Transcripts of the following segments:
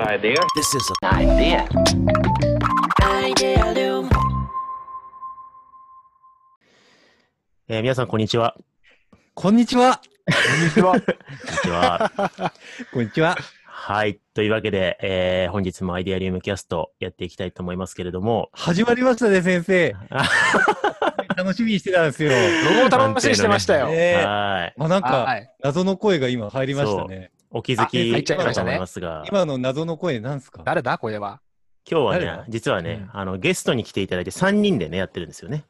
Idea. This is an idea. Idealium. えー皆さん、こんにちは。こんにちは。こんにちは。こんにちは。こんにちは。はい。というわけで、えー本日もアイデアリウムキャストやっていきたいと思いますけれども、始まりましたね、先生。楽しみにしてたんですよ。僕も楽しみにしてましたよ。ねえはい。あ、なんか、はい。謎の声が今入りましたね。お気づきだと思いますが、今の謎の声なんすか？誰だ？これは。今日はね実はね、うん。あの、ゲストに来ていただいて3人でね、やってるんですよね。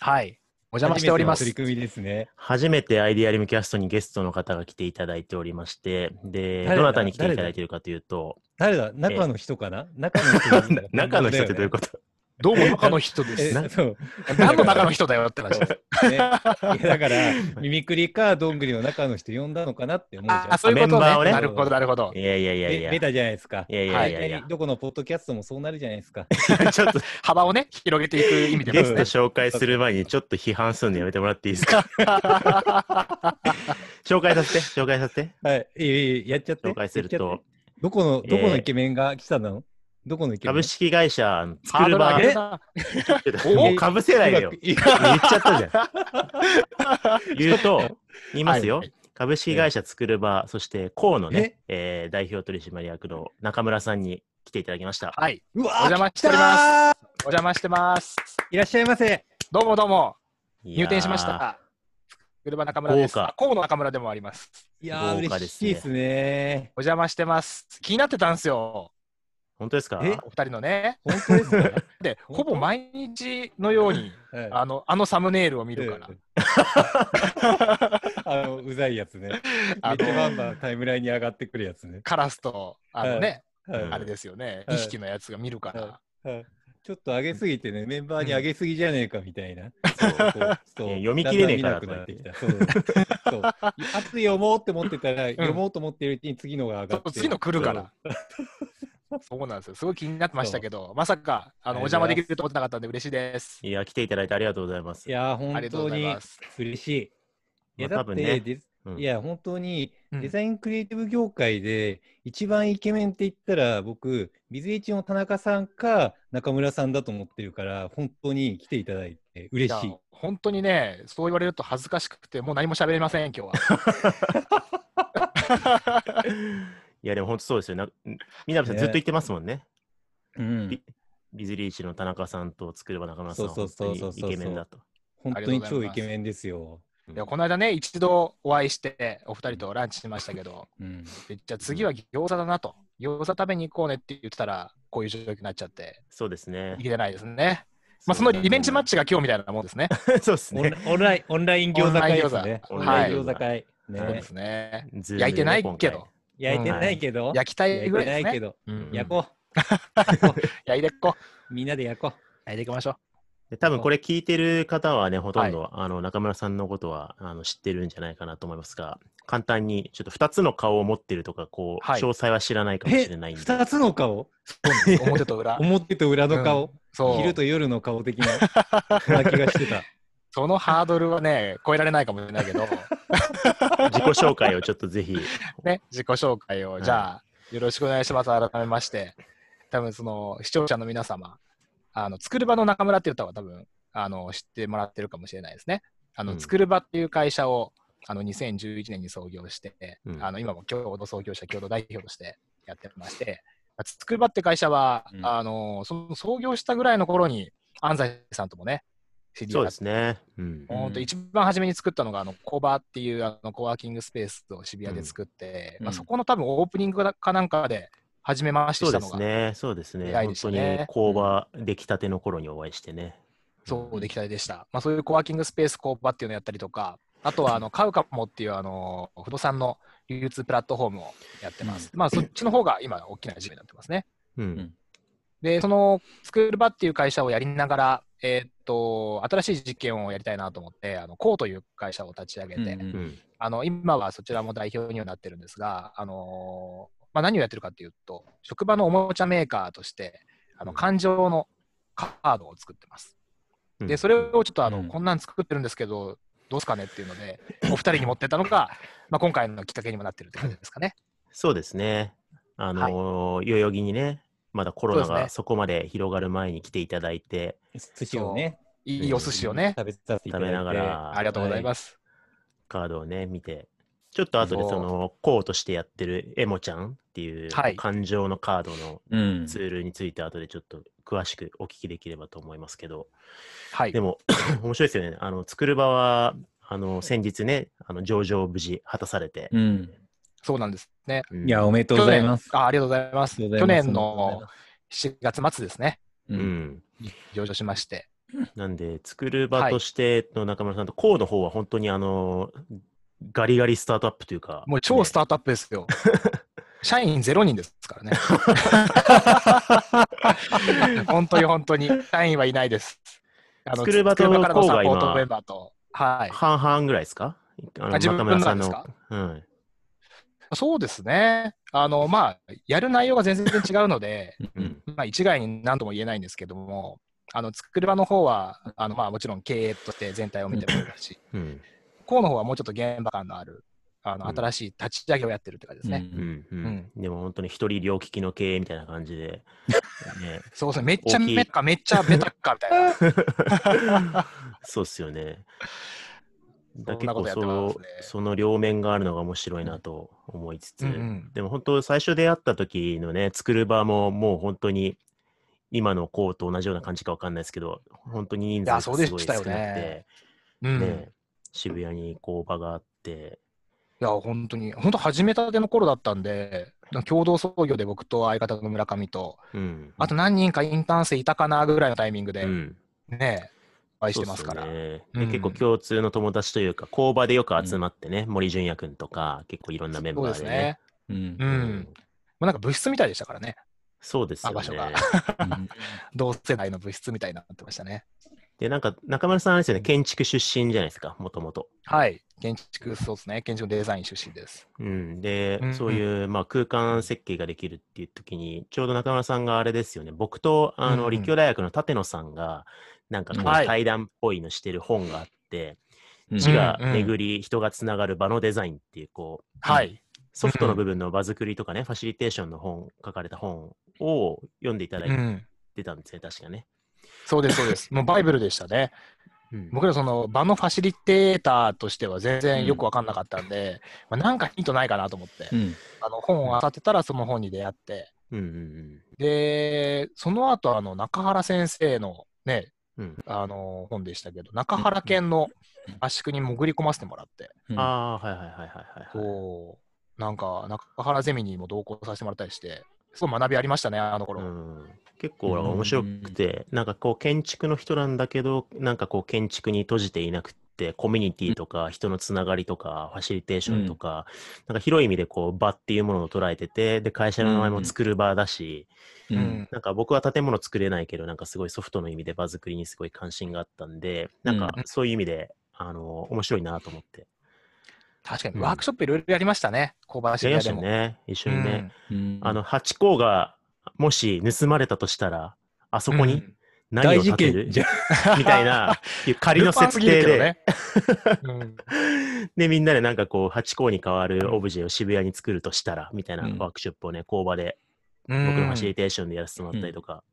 はい。お邪魔しております。初めての取り組みですね。初めてアイデアリウムキャストにゲストの方が来ていただいておりまして、で、どなたに来ていただいているかというと、誰だ？中の人かな？中の人 中の人ってどういうこと？どうも中の人でえす。何の中の人だよって話です。ね、いやだから、ミミクリかどんぐりの中の人呼んだのかなって思うじゃん。あ、そういうことね。メンバーをねなるほど、なるほど。いやいやいやいや。ベベタじゃないですか。いやいやいや。どこのポッドキャストもそうなるじゃないですか。ちょっと幅をね、広げていく意味でもゲストね。紹介する前にちょっと批判するのやめてもらっていいですか？紹介させて、紹介させて。はい。いいいいやっちゃって。紹介するとやっちゃって。、どこの、どこのイケメンが来たの？どこの株式会社ハ作る場ードル上げ？るな。もうかぶせないでよ。い言っちゃったじゃん。言うと、言いますよ。はい株式会社作る場、そして河野ねえ、えー代表取締役の中村さんに来ていただきました。はい。うわお邪魔しておりますお邪魔してます。いらっしゃいませ。どうもどうも。入店しました。車中村です。河野中村でもあります。いやー、嬉しいですね。お邪魔してます。気になってたんですよ。本当ですか？え？お二人のね。本当ですか で、ほぼ毎日のように、はいあの、あのサムネイルを見るから。うん あの、うざいやつね。めっあちゃバンの、バンタイムラインに上がってくるやつね。カラスと、あのね、あれですよね、はい2匹のやつが見るから。はいちょっと上げすぎてね、メンバーに上げすぎじゃねえかみたいな。読み切れねえからなってきた。そう。そう。あと読もうって思ってたら、読もうと思ってるうちに次のが上がって。そう次の来るから。そうなんですよ。すごい気になってましたけど、まさか、あの、お邪魔できると思ってなかったんで嬉しいです。いや、来ていただいてありがとうございますい。や本当に。嬉しい。いや、だって、ねうんいや、本当にうんデザインクリエイティブ業界で一番イケメンって言ったら、僕、ビズエイチの田中さんか中村さんだと思ってるから、本当に来ていただいて嬉しいいや。本当にね、そう言われると恥ずかしくて、もう何も喋れません、今日は。いや、でも本当そうですよ。なみさんねずっと言ってますもんね。うんビビズリーチの田中さんと作れば中村さんはそう本当そうそうそうにイケメンだと。本当に超イケメンですよ。いやこの間ね、一度お会いして、お二人とランチしましたけど、うん、でじゃあ次は餃子だなと。餃子食べに行こうねって言ってたら、こういう状況になっちゃって、そうですねい。けてないですね。まあ、そのリベンジマッチが今日みたいなもんですね。そうですオンね。オンラインオンライン餃子会ですね。オオンライン餃子会。ねそうで、すね焼いてないけど。焼いてないけど、焼きたい焼いぐらいですね。てないけど、うん焼こ 焼いてっこ。う。みんなで焼こ焼いていきましょう。で多分これ聞いてる方はね、ほとんど、あの中村さんのことはあの知ってるんじゃないかなと思いますが、簡単にちょっと2つの顔を持ってるとか、こう、はい詳細は知らないかう。もえしれないんで。二つの顔？表と裏。表と裏の顔、そう。昼と夜の顔的な気がしてた。そのハードルはね、超えられないかもしれないけど、自己紹介をちょっとぜひ。ね、自己紹介を、じゃあ、よろしくお願いします。改めまして。多分その視聴者の皆様、あの作る場の中村っていう歌は多分あの知ってもらってるかもしれないですね。あの、うん作る場っていう会社をあの2011年に創業して、うんあの今も共同創業者、共同代表としてやってまして、作る場って会社は、うんあのその創業したぐらいの頃に安西さんともね、知り合ってそうですね。うん。本当一番初めに作ったのが、あの、コバっていうあのコワーキングスペースを渋谷で作って、まあ、うんうんそこの多分オープニングかなんかで初めましてそうしたのが、ですね。そうですね。本当に工場出来たての頃にお会いしてね。そう、出来たてでした。まあ、そういうコワーキングスペースコーバっていうのをやったりとか、あとは、あの、買うかもっていう、あの、不動産の流通プラットフォームをやってます。まあ、そっちの方が今、大きな事業になってますね。うん。で、その、作る場っていう会社をやりながら、えーっと、新しい実験をやりたいなと思って、あの、コーという会社を立ち上げて、うんうん。あの今はそちらも代表にはなってるんですが、あのまあ、何をやってるかっていうと、職場のおもちゃメーカーとして、あの感情のカードを作ってます。うんで、それをちょっとあの、うんこんなん作ってるんですけど、どうすかねっていうので、お二人に持ってったのが、まあ、今回のきっかけにもなってるって感じですかね。そうですね。あのー代々木にね、まだコロナそうですねがそこまで広がる前に来ていただいて、寿司をね、いいお寿司をね、食べさせていただいて。食べながらありがとうございます。カードをね、見て、ちょっと後でその、こうとしてやってるエモちゃんっていうはい感情のカードのうん。ツールについて後でちょっと詳しくお聞きできればと思いますけど、はいで。も 面白いですよね。あの、作る場は、あの、先日ね、あの、上場無事果たされて、うん。そうなんですね。うんいや、おめでとうございます。あありがとうございます。去年の7月末ですね、う。うんん。上場しまして。なんで、作る場としての中村さんと、こうの方は本当にあの、ガリガリスタートアップというか、もう超スターートアップですよ。社員0人ですからね。本当に本当に。社員はいないです。あ作る場と作る場からのサポートメンバーと。はい。半々ぐらいですか？あの中村さんの。ですか？うん。そうですね。あの、まあ、やる内容が全然違うので、うん。まあ、一概に何とも言えないんですけども、あの、作る場の方は、あの、まあ、もちろん経営として全体を見てもらうし、うん。こうの方はもうちょっと現場感のある、あの、うん新しい立ち上げをやってるって感じですね。うん。でも本当に一人両利きの経営みたいな感じで。ね、そうですね。めっちゃ大きいメカ、めっちゃベタかみたいな。そうっすよね。だ結構そその両面があるのが面白いなと思いつつ、うんうん。でも本当最初出会った時のね作る場ももう本当に今のこうと同じような感じかわかんないですけど本当に人数がすごいそうでしたよ少なくてね。うん。ね渋谷に工場があって。いや、本当に、本当始めたての頃だったんで、共同創業で僕と相方の村上と、うん。あと何人かインターン生いたかなぐらいのタイミングで、うん。ね、お会いしてますから。ねうんで結構共通の友達というか工場でよく集まってね、森純也君とか結構いろんなメンそうバーでねですね。うんう。。うんもうなんか部室みたいでしたからね。そうですよあ場所がね。同世代の部室みたいになってましたね。で、なんか中村さんあれですよね、建築出身じゃないですか、もともと。はい。建築、そうですね。建築デザイン出身です。うん、で、うんうんそういう、まあ、空間設計ができるっていう時に、ちょうど中村さんがあれですよね、僕とあの、うんうん立教大学の立野さんが、なんかこうはい対談っぽいのしてる本があって、うん地がうんうん巡り、人がつながる場のデザインっていう、こう、はい。ソフトの部分の場作りとかね、ファシリテーションの本、書かれた本を読んでいただいうん。てたんですね、確かね。そうです、そうです。もうバイブルでしたね。うん僕らその場のファシリテーターとしては全然よく分かんなかったんで、まあ、なんかヒントないかなと思って、うん。あの本を漁ってたらその本に出会って、うんうんで、その後あの中原先生のね、うん。うんあの本でしたけど、中原県の圧縮に潜り込ませてもらって、うん。ああー、はいはいはいはいはい。はい。そう、なんか中原ゼミにも同行させてもらったりして、すごい学びありましたね、あの頃。うん、結構面白くて、なんかこう建築の人なんだけど、なんかこう建築に閉じていなくて、コミュニティとか人のつながりとか、ファシリテーションとか、なんか広い意味でこう場っていうものを捉えてて、で、会社の名前も作る場だし、ううんん。なんか僕は建物作れないけど、なんかすごいソフトの意味で場作りにすごい関心があったんで、なんかうんそういう意味で、あの、面白いなと思って。確かにうんワークショップいろいろやりましたね、小林やりました屋でも。よね、一緒にね。うんあの、ハチ公がもし盗まれたとしたら、あそこにうん何大事を建てる？件じゃん。みたいな、仮の設定で、ね。うんで、みんなでなんかこう、ハチ公に代わるオブジェを渋谷に作るとしたら、みたいなうんワークショップをね、工場で、うん僕のファシリテーションでやらせてもらったりとか、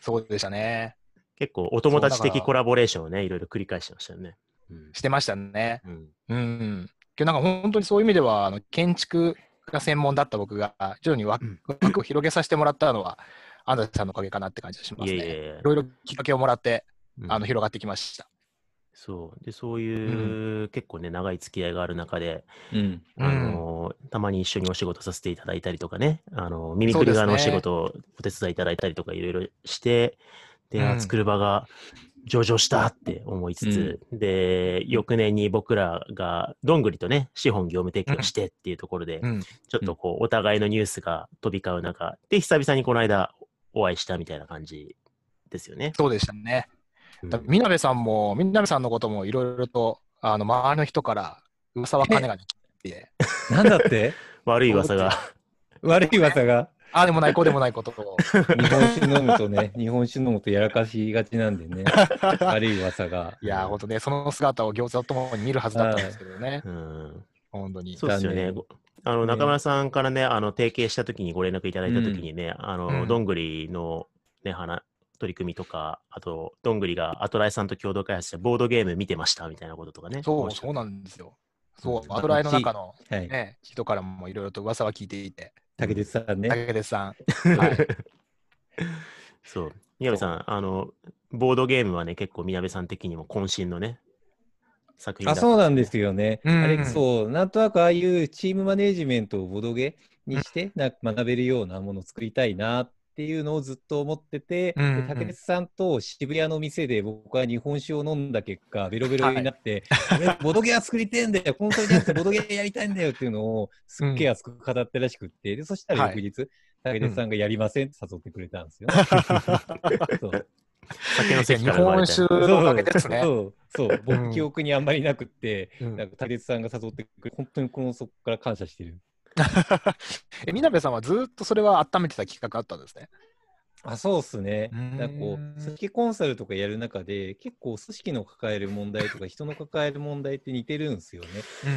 そうでしたね。結構お友達的コラボレーションをね、いろいろ繰り返してましたよね。うんしてましたね。うんうん。けどなんか本当にそういう意味では、あの建築が専門だった僕が、徐々に枠を広げさせてもらったのは、安西さんのおかげかなって感じがしますね。いえいろいろきっかけをもらって、うんあの広がってきました。そう。で、そういう、結構ね、長い付き合いがある中で、うん。あのたまに一緒にお仕事させていただいたりとかね、あの耳くり側のお仕事をお手伝いいただいたりとかいろいろして、で、あうん作る場が上場したって思いつつ、で、翌年に僕らがどんぐりとね、資本業務提携をしてっていうところで、うん。ちょっとこう、お互いのニュースが飛び交う中、で、久々にこの間お会いしたみたいな感じですよね。そうでしたね。みなべさんも、みなべさんのこともいろいろと、あの周りの人から噂は金がねって、なんだって？悪い噂が。悪い噂が？ああでもない、こうでもないことを。日本酒飲むとね、日本酒飲むとやらかしがちなんでね、悪い噂が。いやー、ほんとね、その姿を餃子ともに見るはずだったんですけどね、うん本当に。そうですよね残。あの、ね中村さんからね、あの、提携した時にご連絡いただいた時にね、あの、うんどんぐりのね、花、取り組みとか、あと、どんぐりがアトライさんと共同開発したボードゲーム見てましたみたいなこととかね。そう、そうなんですよ。そうう、んアトライの中の、はい。ね、人からもいろいろと噂は聞いていて、竹鉄さんね。竹鉄さん。はい。そう。宮部さん、あの、ボードゲームはね、結構宮部さん的にも渾身のね、作品だあ、そうなんですよね。うん。あれ、そう、なんとなくああいうチームマネジメントをボドゲにして、な学べるようなものを作りたいなっていうのをずっと思ってて、うんうん。で竹内さんと渋谷の店で僕は日本酒を飲んだ結果、ベロベロになって、俺、ボドゲは作りてえんだよ、本当になくてボドゲやりたいんだよっていうのをすっげえ熱く語ったらしくって、でそしたら翌日、竹内さんがやりませんって誘ってくれたんですよ。ね。そう酒の席日から生まれた本酒のおかげですね。そうそう、うん僕、記憶にあんまりなくって、うんなんか、竹内さんが誘ってくれ、本当にこのそこから感謝してる。え、みなべさんはずっとそれは温めてた企画あったんですね。あ、そうっすね。なんかこう、組織コンサルとかやる中で、結構組織の抱える問題とか、人の抱える問題って似てるんですよね。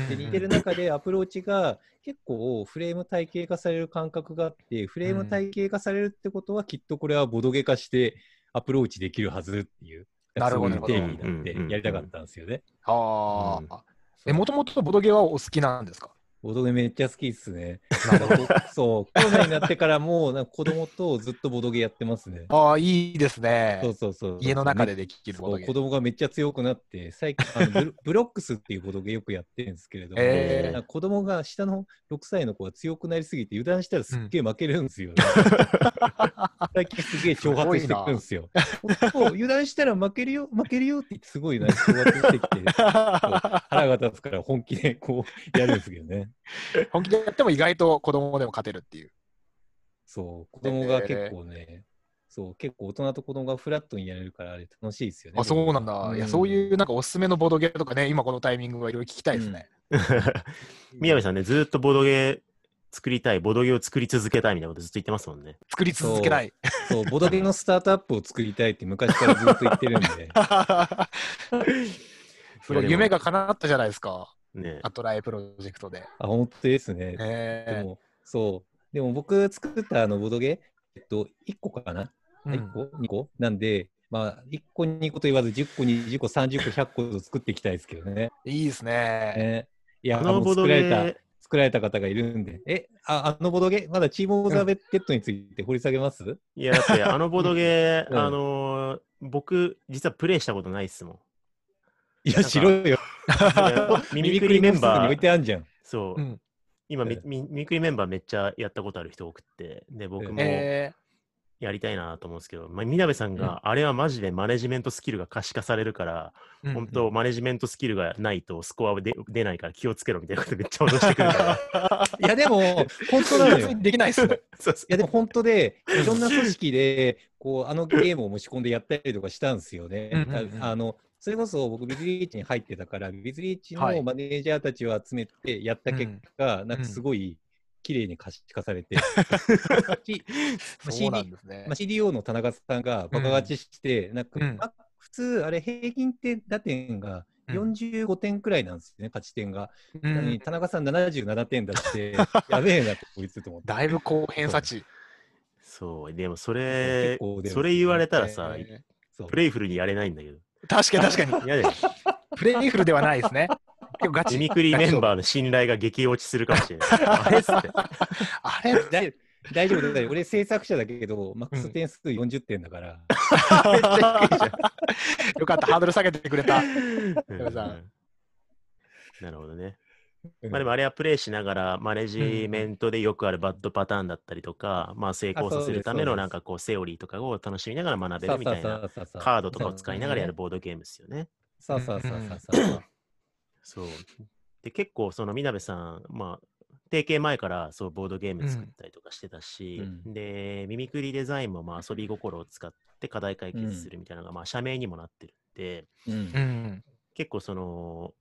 で、似てる中でアプローチが結構フレーム体系化される感覚があって、フレーム体系化されるってことは、きっとこれはボドゲ化してアプローチできるはずっていう、なるほどそういう定義になってやりたかったんですよね。ああ。もともとボドゲはお好きなんですか？ボドゲめっちゃ好きっすね。そう、コロナになってからも、なんか子供とずっとボドゲやってますね。ああ、いいですねそう。そうそう。家の中でできるボドゲ子。供がめっちゃ強くなって、最近あのブロ、ブロックスっていうボドゲよくやってるんですけれども、えー子供が下の6歳の子が強くなりすぎて、油断したらすっげえ負けるんですよね。最近すげえ挑発してくるんですよ。そう油断したら負けるよ、負けるよって言って、すごいな、挑発してきて、腹が立つから本気でこうやるんですけどね。本気でやっても意外と子供でも勝てるっていう。そう、子供が結構ね、そう、結構大人と子供がフラットにやれるから、あれ楽しいですよね。あ、そうなんだ。いや、そういうなんかおすすめのボドゲとかね、今このタイミングはいろいろ聞きたいですね。宮部さんね、ずーっとボドゲ作りたい、ボドゲを作り続けたいみたいなことずっと言ってますもんね。作り続けない。そう、ボドゲのスタートアップを作りたいって昔からずっと言ってるんで。夢が叶ったじゃないですか。ねアトライプロジェクトで。あ、本当ですね。でえも、そう。でも僕作ったあのボドゲ、えっと、1個かな、ー ?1 個 ?2 個？なんで、まあ、1個、2個と言わず、10個、20個、30個、100個と作っていきたいですけどね。いいですね。ねいや、あのボドゲ作られた、作られた方がいるんで。え、ああのボドゲ、まだチームオブザベッドについて掘り下げます、いや、だってあのボドゲ、うんあのー僕、実はプレイしたことないっすもん。いや、しろよ。いやミミクリメンにバ置いー、てあんじゃん。そう、うん今ミうんミ、ミミクリメンバーめっちゃやったことある人多くって、で、僕もえやりたいなと思うんですけど、まあ、みなべさんが、あれはマジでマネジメントスキルが可視化されるから、ー本当、マネジメントスキルがないとスコアは出出ないから気をつけろみたいなことめっちゃ脅してくるから。いや、でも、本当なのよ。いできないっすね。そうそうや、でも本当で、いろんな組織で、こう、あのゲームを持ち込んでやったりとかしたんですよね。うんうんうんああの、それこそ僕、ビズリーチに入ってたから、ビズリーチはいのマネージャーたちを集めてやった結果、なんかすごい綺麗に可視化されて。CDO の田中さんがバカ勝ちして、なんか、うん。まあ普通、あれ、平均点打点がうん。45点くらいなんですよね、勝ち点が。うん。田中さん77点出して、やべえな、こいつと思って。だいぶ高偏差値。そう、でもそれね。それ言われたらさ、えそう。プレイフルにやれないんだけど。ー確かに確かに。嫌だよ。プレイフルではないですね。結構ガチ。ミミクリメンバーの信頼が激落ちするかもしれない。あれっつって。あれ大大丈夫だよ。俺、制作者だけど、マックス点数40点だから。めっちゃ低いじゃん。よかった、ハードル下げてくれた。うん山さんなるほどね。うん。まあでもあれはプレイしながらマネジメントでよくあるバッドパターンだったりとか、まあ成功させるためのなんかこうセオリーとかを楽しみながら学べるみたいなカードとかを使いながらやるボードゲームですよね。そうそうそうそうそう。そう。で、結構そのみなべさん、まあ、提携前からそうボードゲーム作ったりとかしてたし、うん。で、ミミクリデザインもまあ遊び心を使って課題解決するみたいなのがまあ社名にもなってるんで、うんうん。結構その、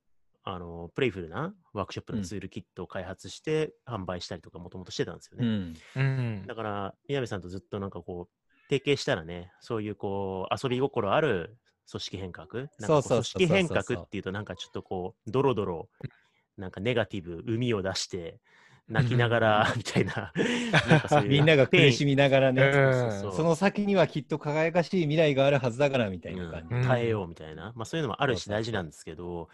あの、プレイフルなワークショップのツールキットを開発して販売したりとかもともとしてたんですよね。うん。うん。だから、宮部さんとずっとなんかこう、提携したらね、そういうこう、遊び心ある組織変革、なんかこそうそうそう。組織変革っていうと、なんかちょっとこう、ドロドロ、なんかネガティブ、海を出して、泣きながら、みたいな。みんなが苦しみみながらね、うん。その先にはきっと輝かしい未来があるはずだからみたいな感じ。うん。耐えようみたいな。まあそういうのもあるし大事なんですけど、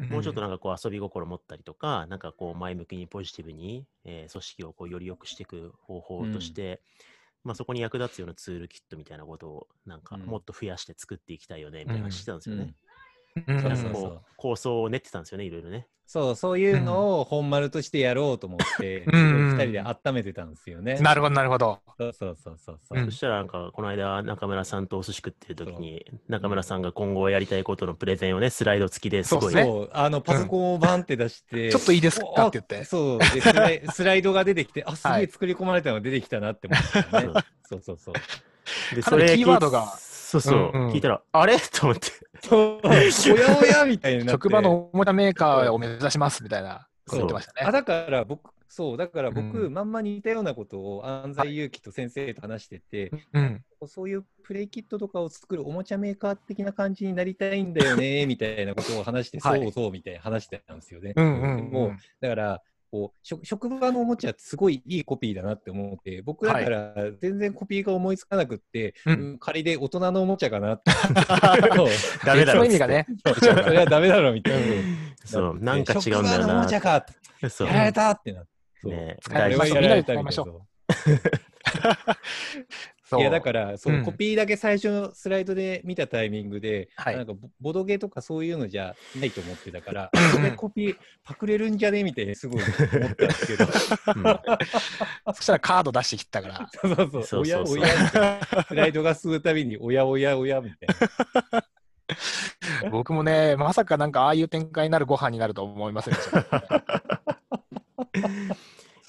うん。もうちょっとなんかこう遊び心持ったりとか、なんかこう前向きにポジティブに、えー組織をこうより良くしていく方法として、まあそこに役立つようなツールキットみたいなことをなんかうん。もっと増やして作っていきたいよね、みたいな話してたんですよね。構想を練ってたんですよね、いろいろね。そう、そういうのを本丸としてやろうと思って、うんうん二人で温めてたんですよね。なるほど、なるほど。そうそうそうそうそう。うん。そしたらなんかこの間中村さんとお寿司食ってる時に中村さんが今後やりたいことのプレゼンをねスライド付きですごい。ねそう、あの、パソコンをバンって出して、ちょっといいですかって言って。そうでスライ、スライドが出てきて、あ、すげはい。え作り込まれたのが出てきたなって思ったよね。そうそうそう。でかなりキーワードがそうそう、うんうん。聞いたらあれ？と思って。おやおやみたいにな。職場のおもちゃメーカーを目指しますみたいなこと言ってましたあね。だから僕、そう、だから僕、うん。まんま似たようなことを安西祐樹と先生と話してて、うん。そういうプレイキットとかを作るおもちゃメーカー的な感じになりたいんだよね、みたいなことを話して、はい。そうそうみたいな話してたんですよね。うんうんもうだから、こう職職場のおもちゃってすごいいいコピーだなって思って、僕だから全然コピーが思いつかなくって、うん。うん仮で大人のおもちゃかなって。そう。ダメだろ。その意味がね。そうそれはダメだろみたいな。そう。なんか違うんだよ職場のおなもちゃか。そう。やられたってなって。そう。ね。使い。ましょうみんなで使いましょういなそう。いやだからそう、うん。コピーだけ最初のスライドで見たタイミングで、はい。なんかボボドゲとかそういうのじゃないと思ってたから、うんこれコピーパクれるんじゃねみたいにすごい思ったんですけど、そしたらカード出してきたから。そうそうそう、そうそうそう。おやおやスライドが進むたびに、おやおやおやみたいな。僕もね、まさかなんかああいう展開になるご飯になると思いませんでした。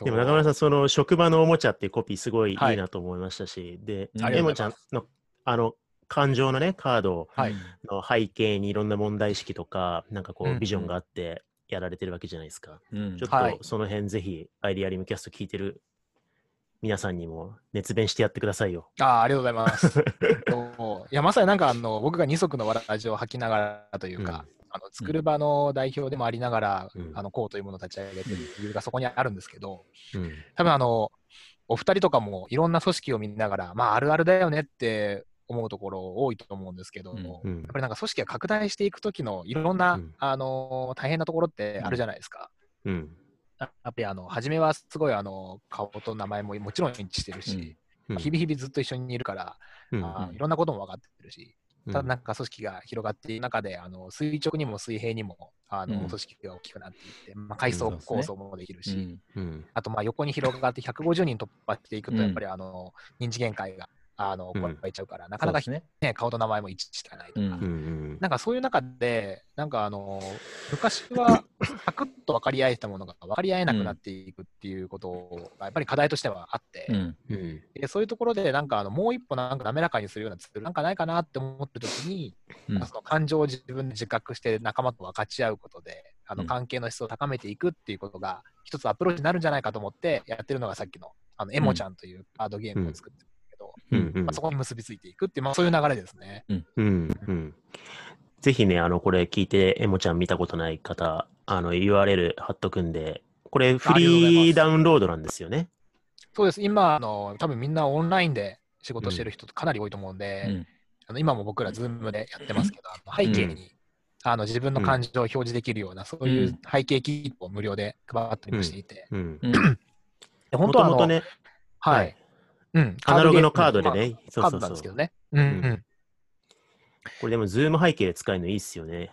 でも中村さん、その職場のおもちゃっていうコピーすごいい。いはいなと思いましたし、で、エモちゃんのあの感情のね、カードはい。の背景にいろんな問題意識とか、なんかこうビジョンがあってやられてるわけじゃないですか。うん。ちょっはい。とその辺ぜひアイディアリムキャスト聞いてる皆さんにも熱弁してやってくださいよ。ああありがとうございます。いや、まさになんかあの僕が二足のわらじを吐きながらというか、あの作る場の代表でもありながら、うん。あのこうというものを立ち上げてる理由がそこにあるんですけど、うん。多分あの、お二人とかもいろんな組織を見ながら、まああるあるだよねって思うところ多いと思うんですけど、うん。やっうんぱりなんか組織が拡大していくときのいろんな、うん。あの大変なところってあるじゃないですか。うん。やっぱりあの初めはすごいあの顔と名前ももちろん一致してるし、うん。日々日々ずっと一緒にいるから、うん。あーいろんなことも分かってるし、うんただなんか組織が広がっている中で、あの垂直にも水平にもあの、うん。組織が大きくなっていって、まあ、階層構想もできるし、うん。うん。あとまあ横に広がって150人突破していくと、うんやっぱりあの認知限界があのうん。超えちゃうから、なかなか、そうです。ね、顔と名前も一致してないとか、うんうんうん。なんかそういう中で、なんかあの昔は サクッと分かり合えたものが分かり合えなくなっていくっていうことがやっぱり課題としてはあって、うん。うんでそういうところでなんかあのもう一歩なんか滑らかにするようなツールなんかないかなって思ってる時に、うん。その感情を自分で自覚して仲間と分かち合うことであうん。の関係の質を高めていくっていうことが一つアプローチになるんじゃないかと思ってやってるのがさっきのあのエモちゃんというカードゲームを作ってけど、うんうん。まあ、そこに結びついていくっていう、まあ、そういう流れですね。うん。うんぜひね、あの、これ聞いて、エモちゃん見たことない方、あの、URL 貼っとくんで、これフリーダウンロードなんですよね。そうです。今あの多分みんなオンラインで仕事してる人かなり多いと思うんで、うん。あの今も僕ら、ズームでやってますけど、あの背景に、あの自分の感情を表示できるような、そういう背景キーを無料で配ったりもしていて、うん。うん。で本も当はあのともとね、はい、うん、アナログのカードでまね、そうそうそう。なんですけどね。うんうん。これでも、ズーム背景で使えるのいいっすよね。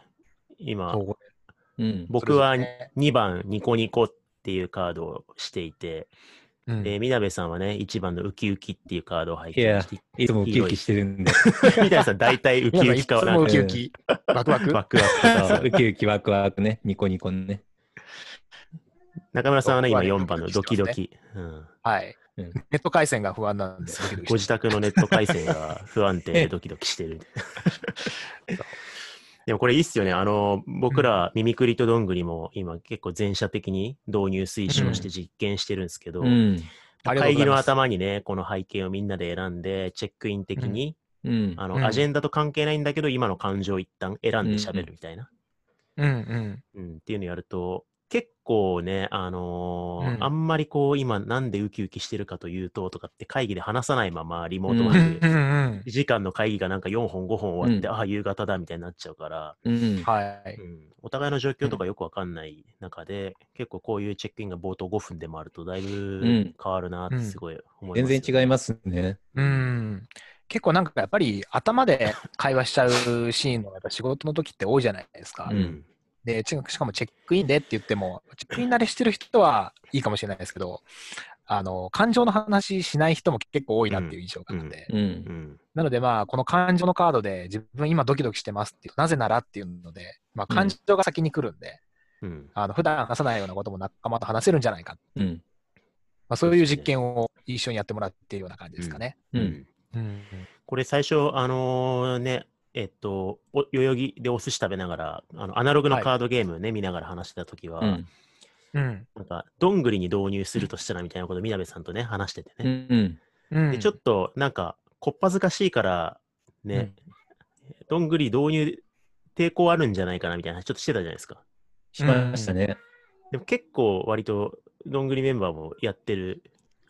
今。そ、う。うん。僕はそれですね。2番ニコニコっていうカードをしていて、うん。で、みなべさんはね、1番のウキウキっていうカードを背景いやにしていつもウキウキしてるんで。みなべさん大体ウキウキか皆さんいつもウキウキ、ワクワク。ワクワク。ウキウキワクワクね、ニコニコね。中村さんはね、今僕はね4番のドキドキ。うん。はい。うん。ネット回線が不安なんで、ご自宅のネット回線が不安定でドキドキしてる。でもこれいいっすよね。あの、僕ら、ミミクリとどんぐりも今結構全社的に導入推奨して実験してるんですけど、うん。会議の頭にね、この背景をみんなで選んで、チェックイン的に、うん。あの、うん。アジェンダと関係ないんだけど、今の感情を一旦選んで喋るみたいな、うんうん。うん。っていうのやると、結構ね、あのーうんあんまりこう、今なんでウキウキしてるかというと、とかって会議で話さないまま、リモートワうんーク、うんうん1時間の会議がなんか4本、5本終わって、うんああ、夕方だみたいになっちゃうから、うん。はい。うんお互いの状況とかよくわかんない中で、結構こういうチェックインが冒頭5分でもあると、だいぶん変わるなってすごい思います、全然違いますね。うん。結構なんかやっぱり頭で会話しちゃうシーンのやっぱ仕事の時って多いじゃないですか。ううんん。で、ちしかもチェックインでって言っても、チェックイン慣れしてる人はいいかもしれないですけど、あの、感情の話しない人も結構多いなっていう印象があって、うんう。ん。なのでまあ、この感情のカードで自分今ドキドキしてますっていう、なぜならっていうので、まあ感情が先に来るんで、うん。あの普段話さないようなことも仲間と話せるんじゃないか。うん。まあ、そういう実験を一緒にやってもらっているような感じですかね。ううんん。うん。これ最初、あのね、えっと、お代々木でお寿司食べながら、あのアナログのカードゲームね、見ながら話してたときは、うん。うん。なんか、どんぐりに導入するとしたらみたいなことをみなべさんとね、話しててうね。ん。うん。で、ちょっと、なんか、こっぱずかしいから、ね、どんぐり導入、抵抗あるんじゃないかなみたいな話ちょっとしてたじゃないですか。しましたね。でも結構、割と、どんぐりメンバーもやってる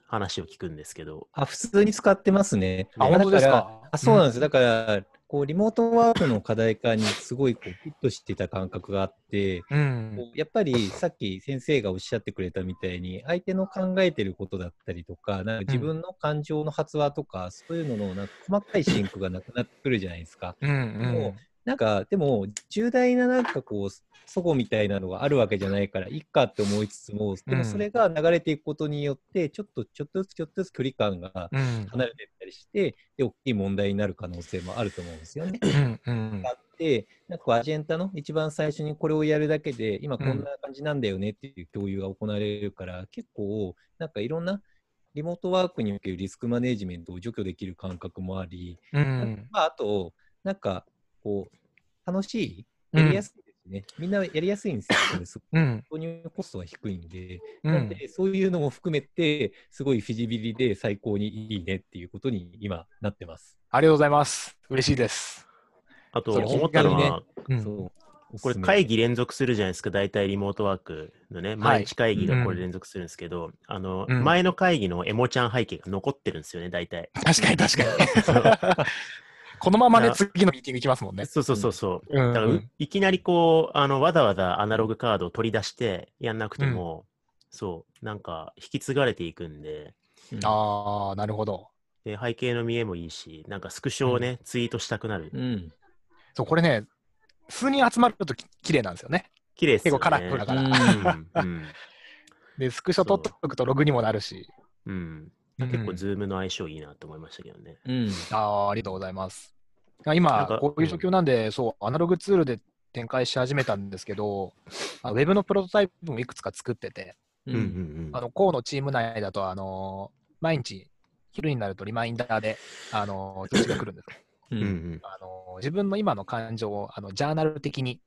話を聞くんですけど、あ、普通に使ってますね。あ、本当ですか？あそうなんです。だから、こう、リモートワークの課題化にすごいこうフィットしていた感覚があって、うん。やっぱりさっき先生がおっしゃってくれたみたいに、相手の考えてることだったりとか、なんか自分の感情の発話とか、そういうののなんか細かいシンクがなくなってくるじゃないですか。うん。うん。なんか、でも、重大ななんかこう、祖母みたいなのがあるわけじゃないから、いっかって思いつつも、でもそれが流れていくことによって、ちょっと、ちょっとずつ、ちょっとずつ距離感がうん。離れていったりして、で、大きい問題になる可能性もあると思うんですよね。あって、なんかアジェンダの一番最初にこれをやるだけで、今こんな感じなんだよねっていう共有が行われるから、結構、なんかいろんなリモートワークにおけるリスクマネジメントを除去できる感覚もあり、うん。まあ、あと、なんか、こう、楽しい、やりやすいですね。みんなやりやすいんですよ、これすうん。ごい導入コストは低いんで、うん。なんで、そういうのも含めて、すごいフィジビリで最高にいいねっていうことに今なってます。ありがとうございます。嬉しいです。あと思ったのは、うんそう。これ会議連続するじゃないですか、大体リモートワークのね、毎日会議がこれ連続するんですけど、あの、うん前の会議のエモちゃん背景が残ってるんですよね、大体。確かに確かに。このままね、次のミーティング行きますもんね。そうそうそうそう。うんだからういきなりこう、あの、わざわざアナログカードを取り出してやんなくても、そう、なんか引き継がれていくんで、うんああ、なるほど。で背景の見えもいいし、なんかスクショをね、ツイートしたくなる。うん。そう、これね、数人集まるとき綺麗なんですよね。綺麗っすよね。結構カラフルだから。うんうん で、スクショ撮っとくとログにもなるし。うん。うん結構、ズームの相性いいなと思いましたけどね。うん。ああ、ありがとうございます。今か、こういう状況なんで、そう、アナログツールで展開し始めたんですけど、あウェブのプロトタイプもいくつか作ってて、うんうんうん。あの、コーのチーム内だと、あの毎日、昼になるとリマインダーで、あの通知が来るんですよ。う。うんうんん。あの自分の今の感情をあのジャーナル的に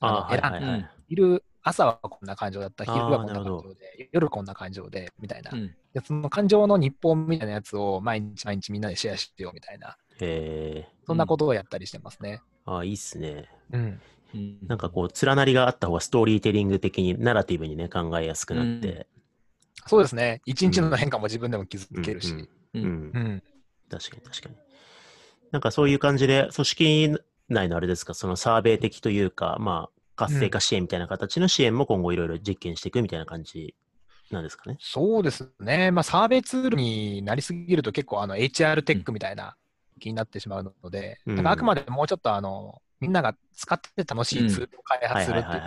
あの選んで、はい。昼、朝はこんな感情だった、昼はこんな感情で、夜こんな感情で、みたいな。うんでその感情の日本みたいなやつを毎日毎日みんなでシェアしようみたいな、へえ。そんなことをやったりしてますね。ああ、いいっすね。うん。うんなんかこう、連なりがあった方がストーリーテリング的に、ナラティブにね、考えやすくなって。そうですね。一日の変化も自分でも気づけるし。うんうんうんうん。確かに確かに。なんかそういう感じで、組織内のあれですか、そのサーベイ的というか、まあ、活性化支援みたいな形の支援も今後いろいろ実験していくみたいな感じなんですかね？そうですね。まあ、サーベイツールになりすぎると結構あの HR テックみたいな気になってしまうので、うんだからあくまでもうちょっとあの、みんなが使って楽しいツールを開はい発するってい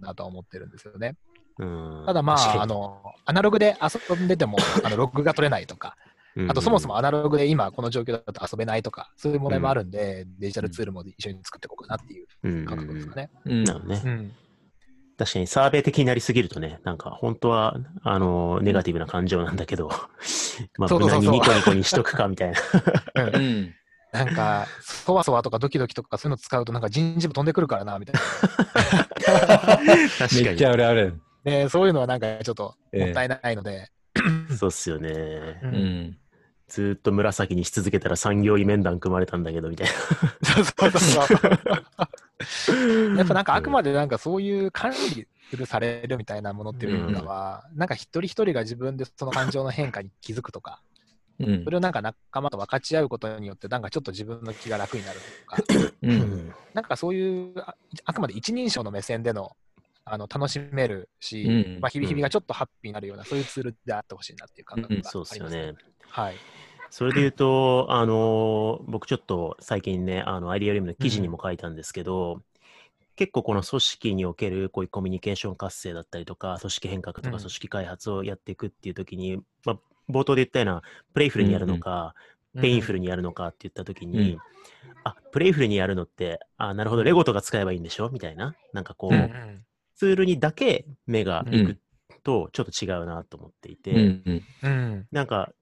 うなとは思ってるんですよね。うんただまあ、あの、アナログで遊んでても、あの、ログが取れないとか、うんあとそもそもアナログで今この状況だと遊べないとか、そういう問題もあるんで、デジタルツールも一緒に作っていこうかなっていううん感覚ですかね。うんなるほどね。うん。確かにサーベイ的になりすぎるとね、なんか本当は、あの、ネガティブな感情なんだけど、まあ、無難にニコニコにしとくかみたいな。うんうん。なんか、そわそわとかドキドキとかそういうの使うとなんか人事部飛んでくるからな、みたい確めかっちゃあるある。な。で、そういうのはなんかちょっとええもったいないので、に。そうっすよね。ううんん。ずーっと紫にし続けたら産業医面談組まれたんだけど、みたいな。やっぱなんかあくまでなんかそういう管理するされるみたいなものっていうのは、なんか一人一人が自分でその感情の変化に気づくとか、うん。それをなんか仲間と分かち合うことによって、なんかちょっと自分の気が楽になるとか、ううん。んなんかそういうああくまで一人称の目線でのあの楽しめるし、うん。まあ、日々日々がちょっとハッピーになるような、そういうツールであってほしいなっていう感覚があります、そうですよね。はい。それで言うと、あの僕ちょっと最近ね、あの、アイディアリムの記事にも書いたんですけど、結構この組織におけるこういうコミュニケーション活性だったりとか、組織変革とうん。か組織開発をやっていくっていう時に、まあ、冒頭で言ったような、プレイフルにやるのか、ペインフルにやるのかって言った時に、うん。あ、プレイフルにやるのって、あ、なるほど、レゴとか使えばいいんでしょ？みたいな。なんかこう、うんうん。ツールにだけ目がうん。いくとちょっと違うなと思っていて、うんうん。うん。なんか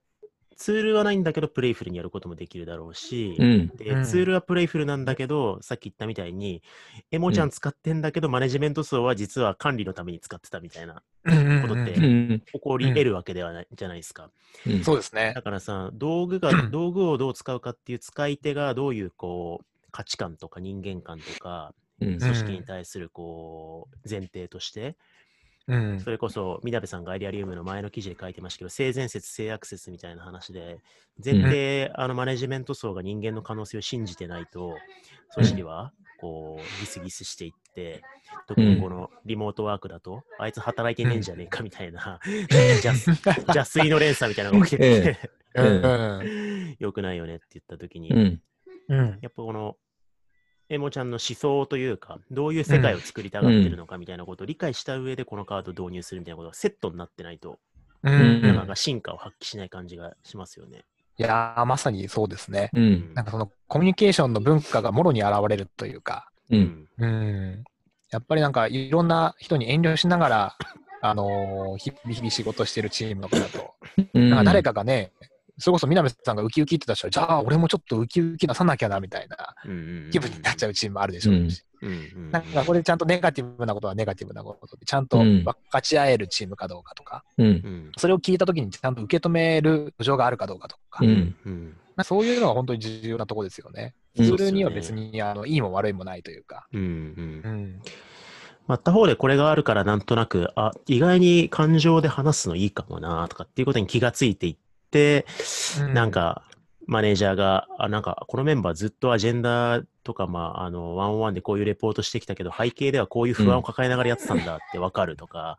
ツールはないんだけどプレイフルにやることもできるだろうし、うん。でうん。ツールはプレイフルなんだけど、さっき言ったみたいに、エモちゃん使ってんだけど、マネジメント層は実は管理のために使ってたみたいなうんことってうん起こり得るわけではない、じゃないですか。うん。そうですね。だ。からさ、道具が、道具をどう使うかっていう使い手がどういうこう価値観とか人間観とか、うん。組織に対するこう前提として、うん。それこそ、みなべさんがアイデアリウムの前の記事で書いてましたけど、性善説、性悪説みたいな話で、前提、あのマネジメント層が人間の可能性を信じてないと、組織はこうギスギスしていって、特にこのリモートワークだと、あいつ働いてねえんじゃねえかみたいな、邪邪推の連鎖みたいなのが起きてて、うん。うん。良くないよねって言ったときに、うん。うん。やっぱこの、エモちゃんの思想というか、どういう世界を作りたがってるのかみたいなことを理解した上で、このカードを導入するみたいなことがセットになってないと、うん。うんなかなか進化を発揮しない感じがしますよね。いやー、まさにそうですね。うん。なんかそのコミュニケーションの文化がもろに現れるというか、うん。うん、やっぱりなんかいろんな人に遠慮しながら、あのー日々日々仕事してるチームとかだと、うん。なんか誰かがね、それこそ南さんがウキウキって言ったら、じゃあ俺もちょっとウキウキ出さなきゃなみたいな気分になっちゃうチームもあるでしょうし、うんうんなんかこれちゃんとネガティブなことはネガティブなことで、ちゃんとうん分かち合えるチームかどうかとか、うん。うんそれを聞いたときにちゃんと受け止める土壌があるかどうかとか、うん。うんうんまあそういうのが本当に重要なところですよね。ツうん。ールには別にあのいいも悪いもないというか。うんうん。うん。まあ他方でこれがあるからなんとなく、あ、意外に感情で話すのいいかもなとかっていうことに気がついていって、うんなんか、マネージャーが、あ、なんか、このメンバーずっとアジェンダとか、まあ、あの、ワンオンワンでこういうレポートしてきたけど、背景ではこういう不安を抱えながらやってたんだってわかるとか、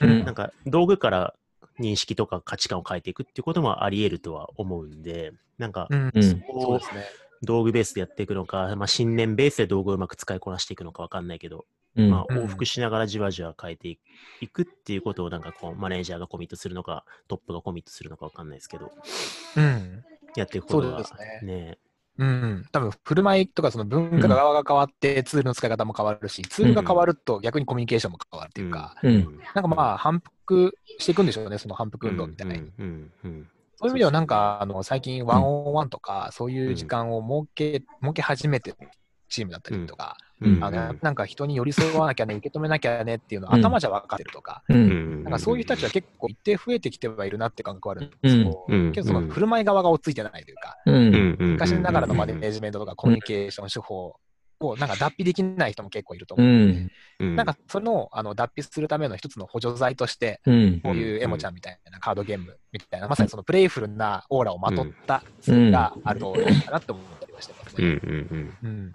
うん。なんか、道具から認識とか価値観を変えていくっていうこともあり得るとは思うんで、なんか、うん。うん。そうですね。道具ベースでやっていくのか、まあ、信念ベースで道具をうまく使いこなしていくのかわかんないけど、うん。まあ、うん。往復しながらじわじわ変えていくっていうことをなんかこう、マネージャーがコミットするのか、トップがコミットするのかわかんないですけど、うん。やっていくことがね。ね、うん。多分振る舞いとかその文化側が変わってツールの使い方も変わるし、ツールが変わると逆にコミュニケーションも変わるっていうか、うん。なんかまあ反復していくんでしょうね、その反復運動みたいに。うん。うん。うんそういう意味ではなんかあの最近ワンオンワンとかそういう時間を設け設け始めてるチームだったりとか、うん。あのなんか人に寄り添わなきゃね、受け止めなきゃねっていうのをうん。頭じゃ分かってるとか、なんかそういう人たちは結構一定増えてきてはいるなって感覚はあるんですけど、うん。けどその振る舞い側が追いついてないというか、昔ながらのマネージメントとかコミュニケーション手法をなんか脱皮できない人も結構いるとう思う。うん。なんかそのあの脱皮するための一つの補助剤として、うん。こういうエモちゃんみたいなカードゲームみたいな、まさにそのプレイフルなオーラをまとったツールがあるといいかなって思ったりはしてますうんうね。んうん。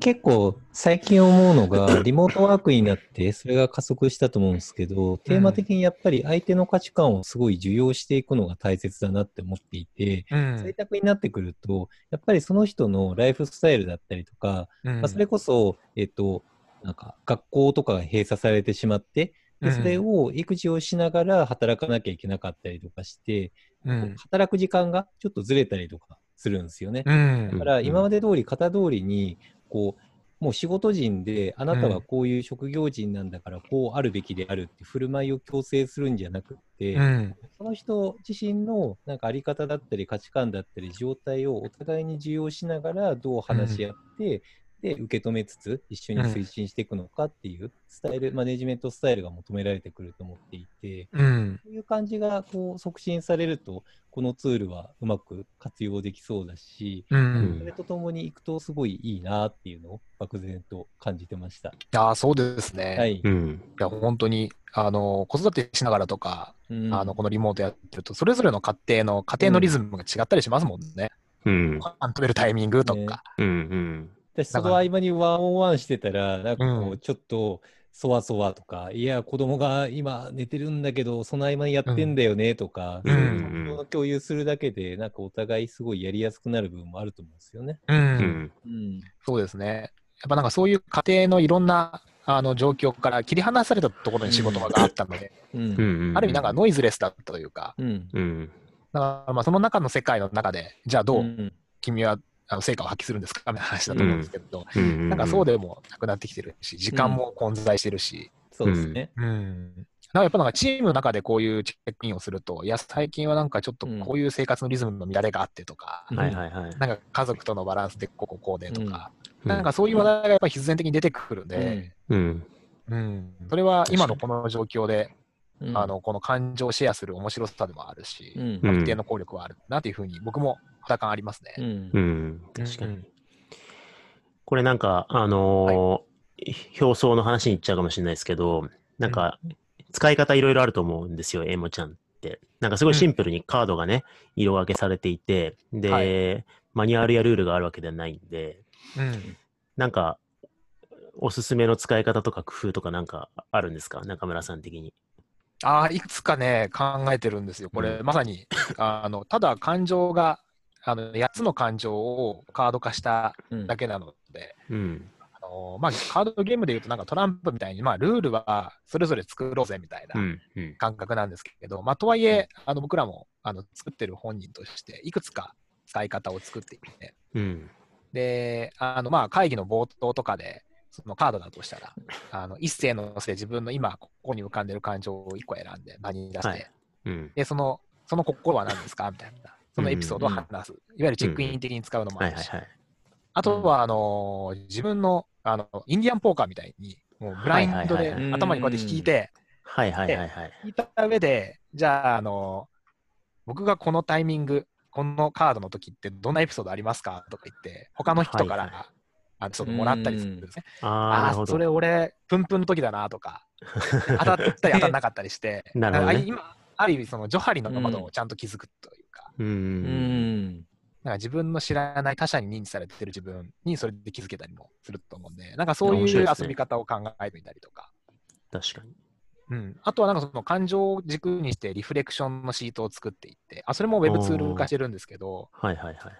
結構最近思うのが、リモートワークになって、それが加速したと思うんですけど、テーマ的にやっぱり相手の価値観をすごい受容していくのが大切だなって思っていて、うん。在宅になってくると、やっぱりその人のライフスタイルだったりとか、うん。まあ、それこそ、えっと、なんか学校とかが閉鎖されてしまって、でそれを育児をしながら働かなきゃいけなかったりとかして、うん。働く時間がちょっとずれたりとかするんですよね。うん。だから今まで通り型通りにこうもう仕事人であなたはこういう職業人なんだからこうあるべきであるって振る舞いを強制するんじゃなくて、うん。その人自身のなんかあり方だったり価値観だったり状態をお互いに受容しながらどう話し合って、で受け止めつつ一緒に推進していくのかっていうスタイル、マネジメントスタイルが求められてくると思っていて、うん。そういう感じがこう促進されると、このツールはうまく活用できそうだし、ううんん。それとともに行くとすごいいいなっていうのを漠然と感じてました。いやー、そうですね。。はいい。うん。や、本当に、あの、子育てしながらとか、うんあの、このリモートやってると、それぞれの家庭の、家庭のリズムが違ったりしますもんね。うん。ご飯食べるタイミングとねか。うん。うん。私、その合間にワンオンワンしてたら、なんかこうちょっと、そわそわとか、いや、子供が今寝てるんだけど、その合間にやってんだよねとか、うん共有するだけで、なんかお互いすごいやりやすくなる部分もあると思うんですよね。うん。うん。うん。そうですね。やっぱなんかそういう家庭のいろんなあの状況から切り離されたところに仕事があったので、う。うんん。ある意味なんかノイズレスだったというか、うん。うん。だからまあその中の世界の中で、じゃあどううん君はあの成果を発揮するんですかみたいな話だと思うんですけど、うん。なんかそうでもなくなってきてるし、時間も混在してるし、そうですね。うん。なんかやっぱなんかチームの中でこういうチェックインをすると、いや、最近はなんかちょっとこういう生活のリズムの乱れがあってとか、うんはいはいはい。なんか家族とのバランスでこここうでとか、うんなんかそういう話題がやっぱり必然的に出てくるんで、うん。うん、それは今のこの状況で、うんあ、のこの感情をシェアする面白さでもあるし、うん定の効力はあるなというふうに僕も肌感ありますね。うんう。ん。確かにうん。これなんか、あのー表層の話に行っちゃうかもしれないですけど、なんか、使い方いろいろあると思うんですよ、エモちゃんって。なんかすごいシンプルにカードがね、色分けされていて、で、はマニュアルやルールがあるわけではないんで、うんなんか、おすすめの使い方とか工夫とかなんかあるんですか？中村さん的に。ああ、いくつかね、考えてるんですよ。これ、うんまさに、あのただ感情が、あの8つの感情をカード化したうんだけなので、うん。あのまあ、カードゲームでいうと、なんかトランプみたいに、まあ、ルールはそれぞれ作ろうぜみたいな。感覚なんですけど、まあ、とはいえ、あの僕らもあの作ってる本人として、いくつか使い方を作っていて、うん。で、あのまあ会議の冒頭とかで、そのカードだとしたら、あの一斉のせで自分の今、ここに浮かんでる感情を1個選んで、場に出して、はい。うん。で、その、その心は何ですか？みたいな、そのエピソードを話す。いわゆるチェックイン的に使うのもあるし。あとは、あのー自分の、あの、インディアンポーカーみたいに、もうブラインドで頭にこうやって引いて、はいはいはいはい。引いた上で、じゃあ、あのー僕がこのタイミング、このカードの時ってどんなエピソードありますか？とか言って、他の人から、あのそのもらったりするんですね。ああ。それ俺、プンプンの時だなとか、当たったり当たんなかったりして、なるほどねあ今、ある意味、そのジョハリの窓をちゃんと気づくというか、う。うんん。なんか自分の知らない他者に認知されてる自分にそれで気づけたりもすると思うんで、なんかそういう遊び方を考えてみたりとか、確かに。うん、あとはなんかその感情を軸にしてリフレクションのシートを作っていって、あそれもウェブツール化してるんですけど、はいはいはい。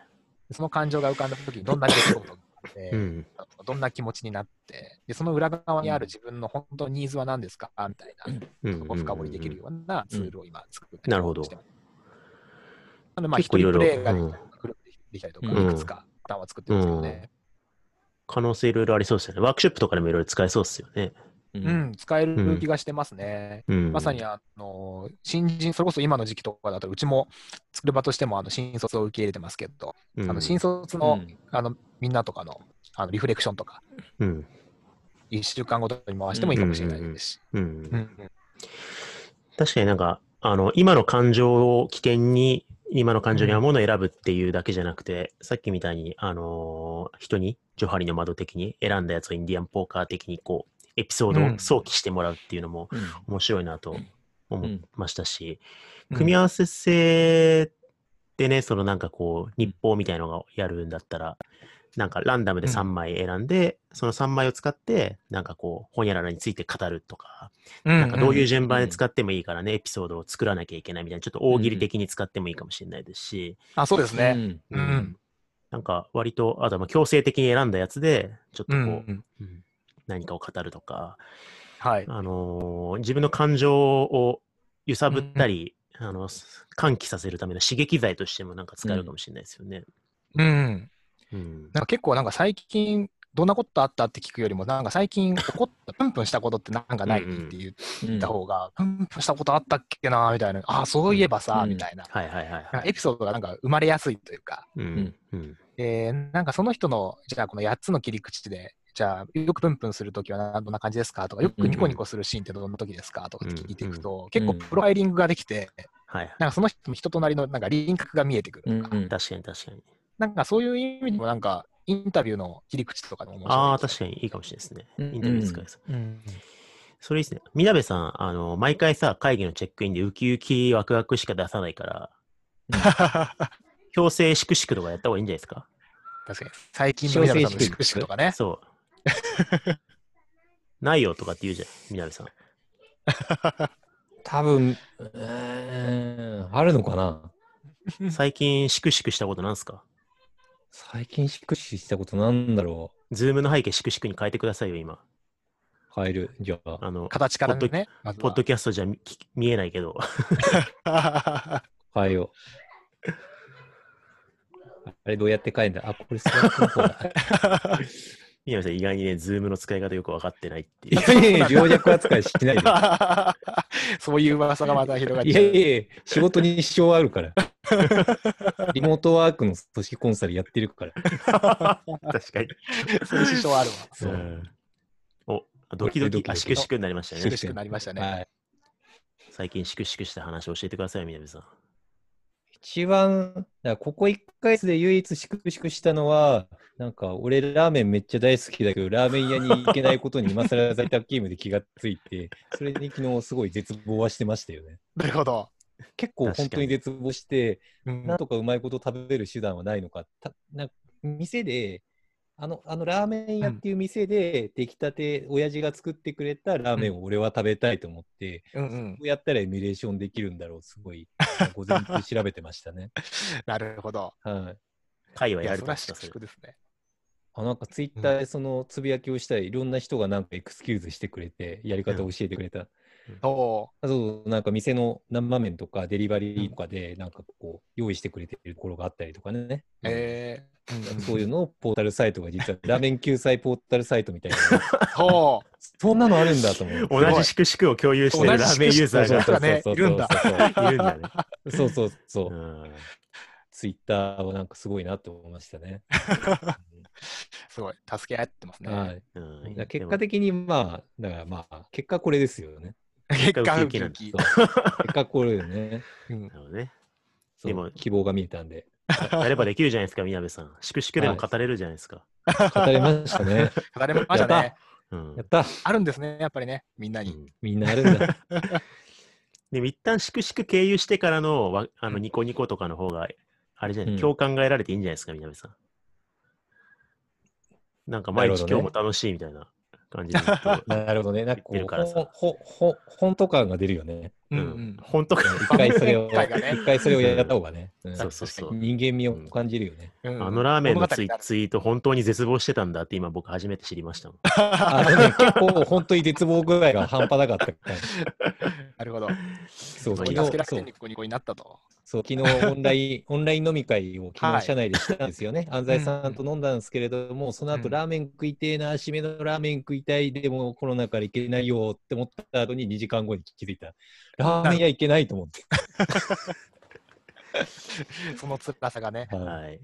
その感情が浮かんだ時にどんな出来事があって、うん。どんな気持ちになって、でその裏側にある自分の本当のニーズは何ですか？みたいな、うん。そこを深掘りできるようなツールを今作ってなるほど。なのでまあ一結構いろいろ。人プレイがうん。グループできたりとか、うん。いくつかパターンは作ってるんですけどね。可能性いろいろありそうですよね。ワークショップとかでもいろいろ使えそうですよね。ううん、使える気がしてますね。うん。まさにあの新人、それこそ今の時期とかだと、うちも作る場としてもあの新卒を受け入れてますけど、うん、あの新卒の,、あのみんなとかのあのリフレクションとか、うん。1週間ごとに回してもいいかもしれないですし。うん。うん確かになんか、あの、今の感情を起点に、今の感情に合うものを選ぶっていうだけじゃなくて、さっきみたいに、あのー人に、ジョハリの窓的に選んだやつをインディアンポーカー的に、こう、エピソードを想起してもらうっていうのもうん面白いなと思いうんましたし、うん組み合わせ性でね、そのなんかこう、日報みたいのがやるんだったら、なんかランダムで3枚選んで、その3枚を使って、なんかこう、ほにゃららについて語るとか、なんかどういう順番で使ってもいいからね、エピソードを作らなきゃいけないみたいな、ちょっと大喜利的に使ってもいいかもしれないですし、あそうですね。うん。うんなんか割と、あとはまあ強制的に選んだやつで、ちょっとこう、うんうん。うん何かを語るとか、はい。あのー自分の感情を揺さぶったり、あの、喚起させるための刺激剤としてもなんか使えるかもしれないですよね。うん。うん。なんか結構なんか最近どんなことあったって聞くよりも、なんか最近起こった、プンプンしたことってなんかないって言うんった方が、プンプンしたことあったっけなみたいな、ああ、そういえばさ、うんみたいな。はいはいはいなんはい。かエピソードがなんか生まれやすいというか、うん。うん。で、なんかその人の、じゃあこの8つの切り口で、じゃあよくプンプンするときはどんな感じですかとか、よくニコニコするシーンってどんなときですかとか聞いていくと、結構プロファイリングができて、はい。なんかその人の人となりのなんか輪郭が見えてくるとか、うんうん確かに確かに。なんかそういう意味でもなんかインタビューの切り口とかでも面白いああ、です確かにいいかもしれないですね。うんインタビュー使いです。うんそれいいですね。みなべさん、あの、毎回さ、会議のチェックインでウキウキワクワクしか出さないから、強制粛々とかやった方がいいんじゃないですか？確かに。最近の皆さんのシクシクとかね。そう。ないよとかって言うじゃん、みなべさん。多分、うーんあるのかな？最近、粛々したことなんすか？最近粛々したことなんだろズームの背景粛々に変えてくださいよ、今。う変える。じゃあ、あの、形からね。まずはポッドキャストじゃ見聞見えないけど。変えよう。あれどうやって変えんだ？あ、これスラックの方だ。みなべさん、意外にね、ズームの使い方よく分かってないってい。いうやいやいや、情弱扱いしないで。そういう噂がまた広がっいちゃう。やいやいや、仕事に支障あるから。リモートワークの組織コンサルやってるから。確かに。そういう支障あるわ。そうう。んお、ドキドキ、ドキドキあ、粛々になりましたね。しくしくなりましたね。はい。最近、粛々した話教えてください、みなべさん。一番、ここ1ヶ月で唯一粛々したのは、なんか俺ラーメンめっちゃ大好きだけど、ラーメン屋に行けないことに今更在宅勤務で気がついて、それに昨日すごい絶望はしてましたよね。なるほど。結構本当に絶望して、うんなんとかうまいこと食べる手段はないのか。たな店で、あの、あのラーメン屋っていう店で出来たて、親父が作ってくれたラーメンを俺は食べたいと思って、うんうんど。うやったらエミュレーションできるんだろう、すごい、午前中調べてましたね。なるほど。はい。会話やるとですかそですね。あなんかツイッターでそのつぶやきをしたらいろんな人がなんかエクスキューズしてくれて、やり方を教えてくれた。おあと、なんか店の生麺とかデリバリーとかで、なんかこう、用意してくれてるところがあったりとかね。えーそういうのをポータルサイトが実は、ラーメン救済ポータルサイトみたいな。そんなのあるんだと思う。同じ粛々を共有してるラーメンユーザーがいるんだいるんだね。そうそうそうう。んツイッターはなんかすごいなと思いましたね。すごい。助け合ってますね。はい。うん結果的にまあ、だからまあ、結果これですよね。結果、ウウキウキ。結果これよね。うんなるほどね。でも希望が見えたんで。やればできるじゃないですか、宮部さん。粛々でも語れるじゃないですか。語れましたね。語れましたね。うんやったあるんですね、やっぱりね、みんなに。うんみんなあるんだ。でも一旦粛々経由してからのわあのうんニコニコとかの方が、あれじゃない、うん共感が得られていいんじゃないですか、宮部さん。なんか毎日、今日も楽しいみたいな感じで なるほどね。なんかこう、ほ、ほ、ほ、本当感が出るよね。うん。本当か？一回それを、一回それをやった方がね。うんそうそうそう。人間味を感じるよね。うんあのラーメンのツイート、本当に絶望してたんだって今僕初めて知りましたもん。あのね、結構本当に絶望具合が半端なかった。なるほど。そう、そこ昨日に助けられてそうニコニコになったと。そう、昨日オンライン、オンライン飲み会を昨はい日社内でしたんですよね。安西さんと飲んだんですけれども、その後うんラーメン食いてえな、締めのラーメン食いたい、でもコロナから行けないよって思った後に2時間後に気づいた。ラーメン屋行けないと思って。その辛さがね。はいはい。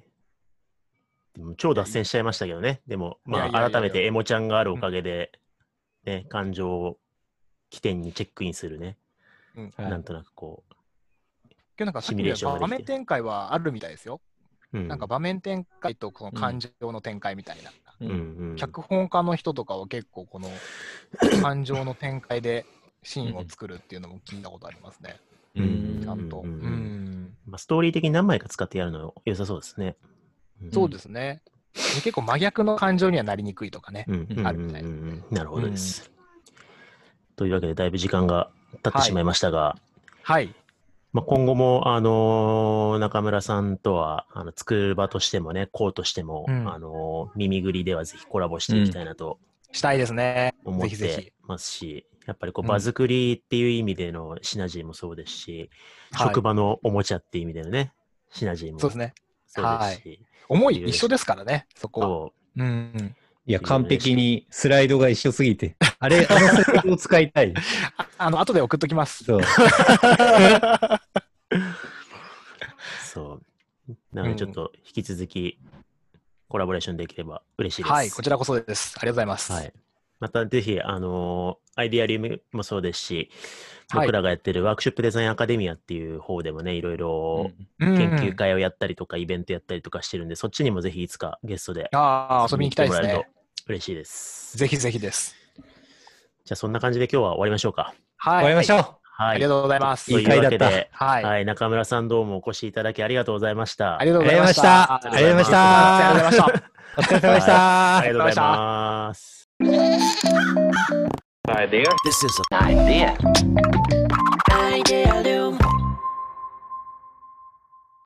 でも超脱線しちゃいましたけどね。でも、まあ、改めてエモちゃんがあるおかげで、ね、感情を起点にチェックインするね。うんはいなんとなくこ今日なんかシミュレーション場面展開はあるみたいですよ。う。うんなんか場面展開とこの感情の展開みたいな。ううんんうん、脚本家の人とかは結構この 感情の展開でシーンを作るっていうのも聞いたことありますね。うんちゃんと。ううん。まあ、ストーリー的に何枚か使ってやるの良さそうですね。んそうですね。で結構真逆の感情にはなりにくいとかね。あるみたいうんうんうんなるほどです。というわけで、だいぶ時間が経ってしまいましたが、はい。まあ、今後も、あのー中村さんとは、あの作る場としてもね、こうとしても、うんあのー耳ぐりではぜひコラボしていきたいなとしたいですね。思ってますし、やっぱりこううん場作りっていう意味でのシナジーもそうですし、はい職場のおもちゃっていう意味でのね、シナジーもそうですね。そうですし、思い一緒ですからね、そこは。そううん。いや、完璧にスライドが一緒すぎて。あれ、あのスライドを使いたい。あ あの、後で送っときます。そう。そう。なのでちょっと引き続きコラボレーションできれば嬉しいです。はい、こちらこそです。ありがとうございます。はい。またぜひ、あのーアイディアリウムもそうですし、はい僕らがやってるワークショップデザインアカデミアっていう方でもね、いろいろうん研究会をやったりとか、イベントやったりとかしてるんで、そっちにもぜひいつかゲストでああ、遊びに行きたいですね来てもらえる。と嬉しいです。ぜひぜひです。じゃあそんな感じで今日は終わりましょうか。はい。終わりましょう。はい。ありがとうございます。というわけで、はい。はい、中村さんどうもお越しいただきありがとうございました。ありがとうございました。ありがとうございましたありがとうございました。お疲れ様でした。ありがとうございます。Idea. This is an idea. Idea Idealum.